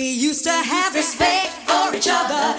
We used to have respect for each other.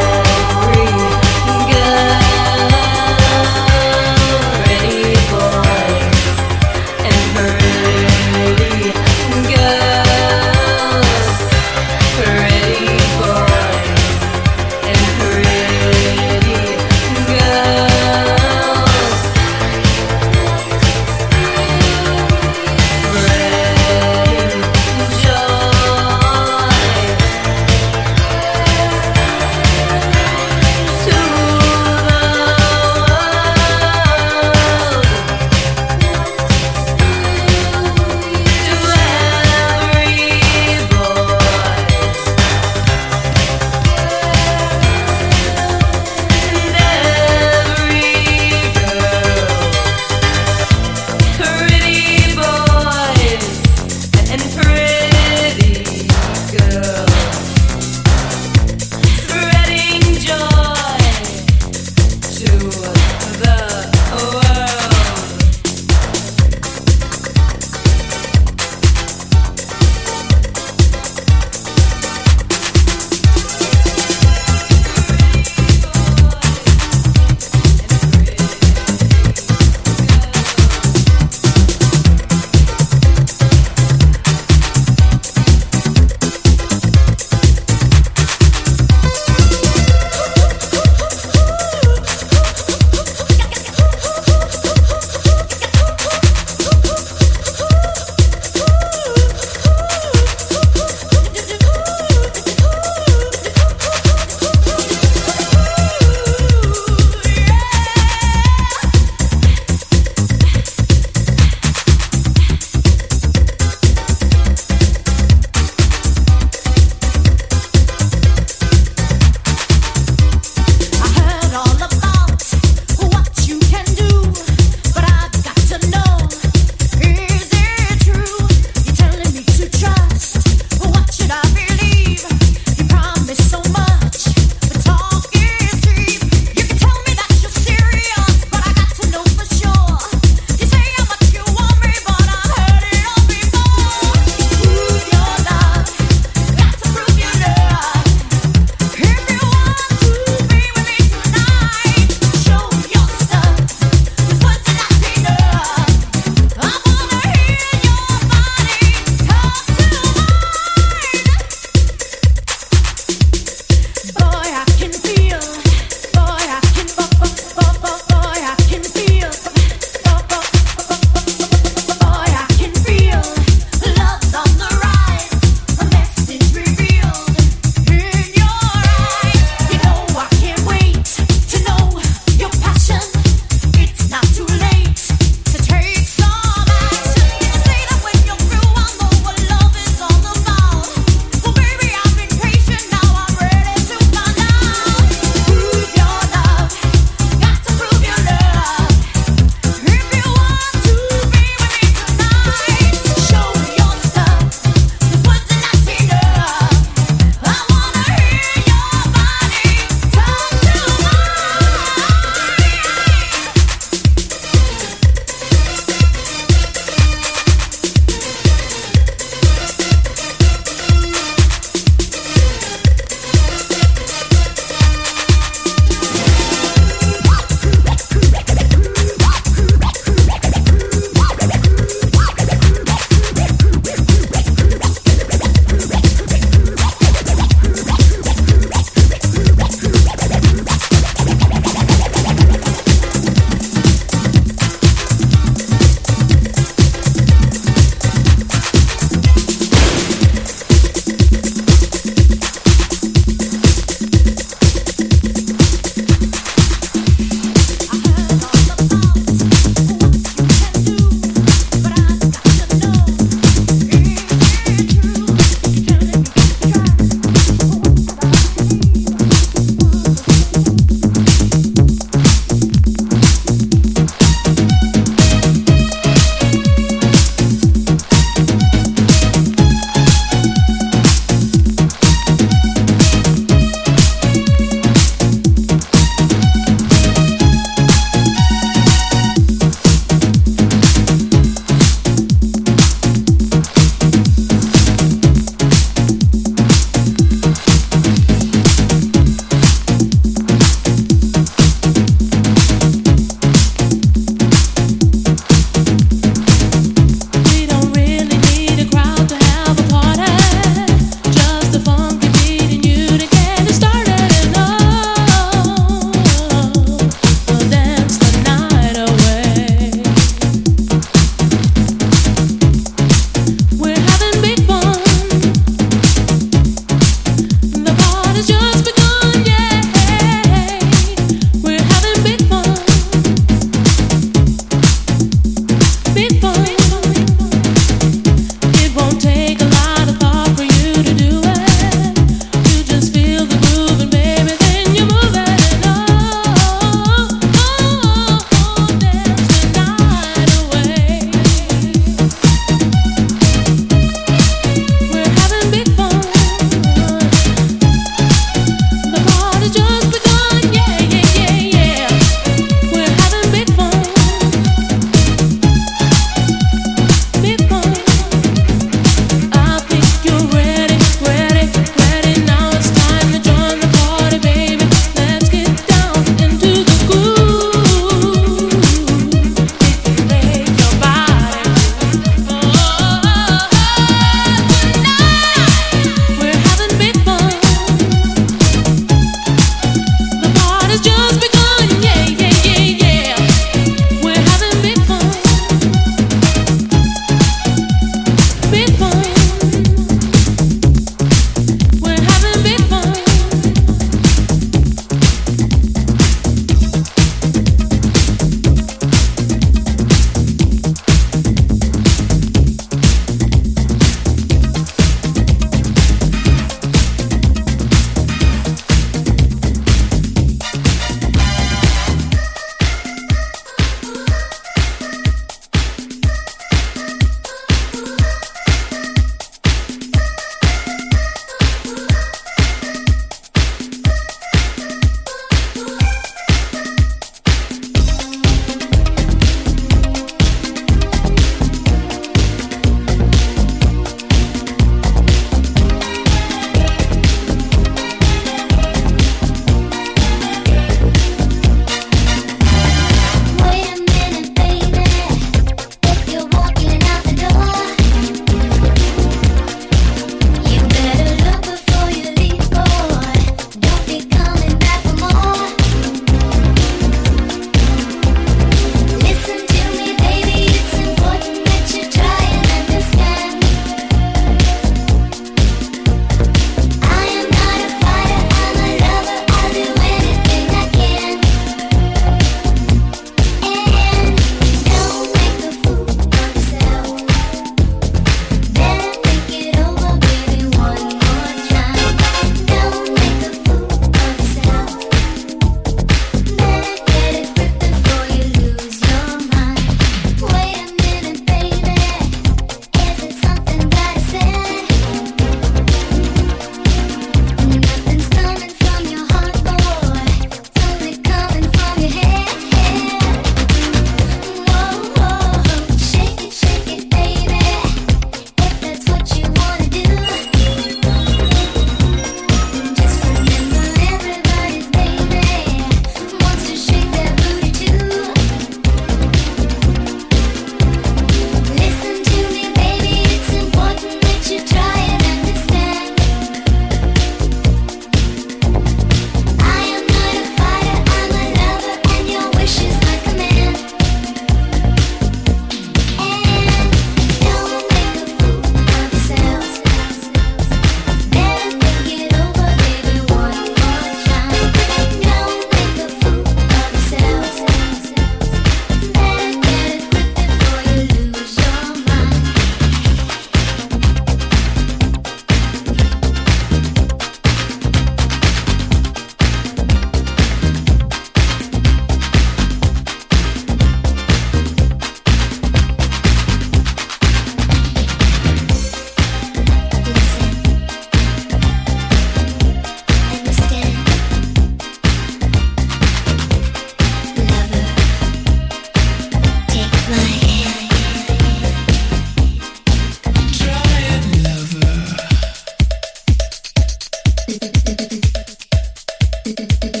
Thank you.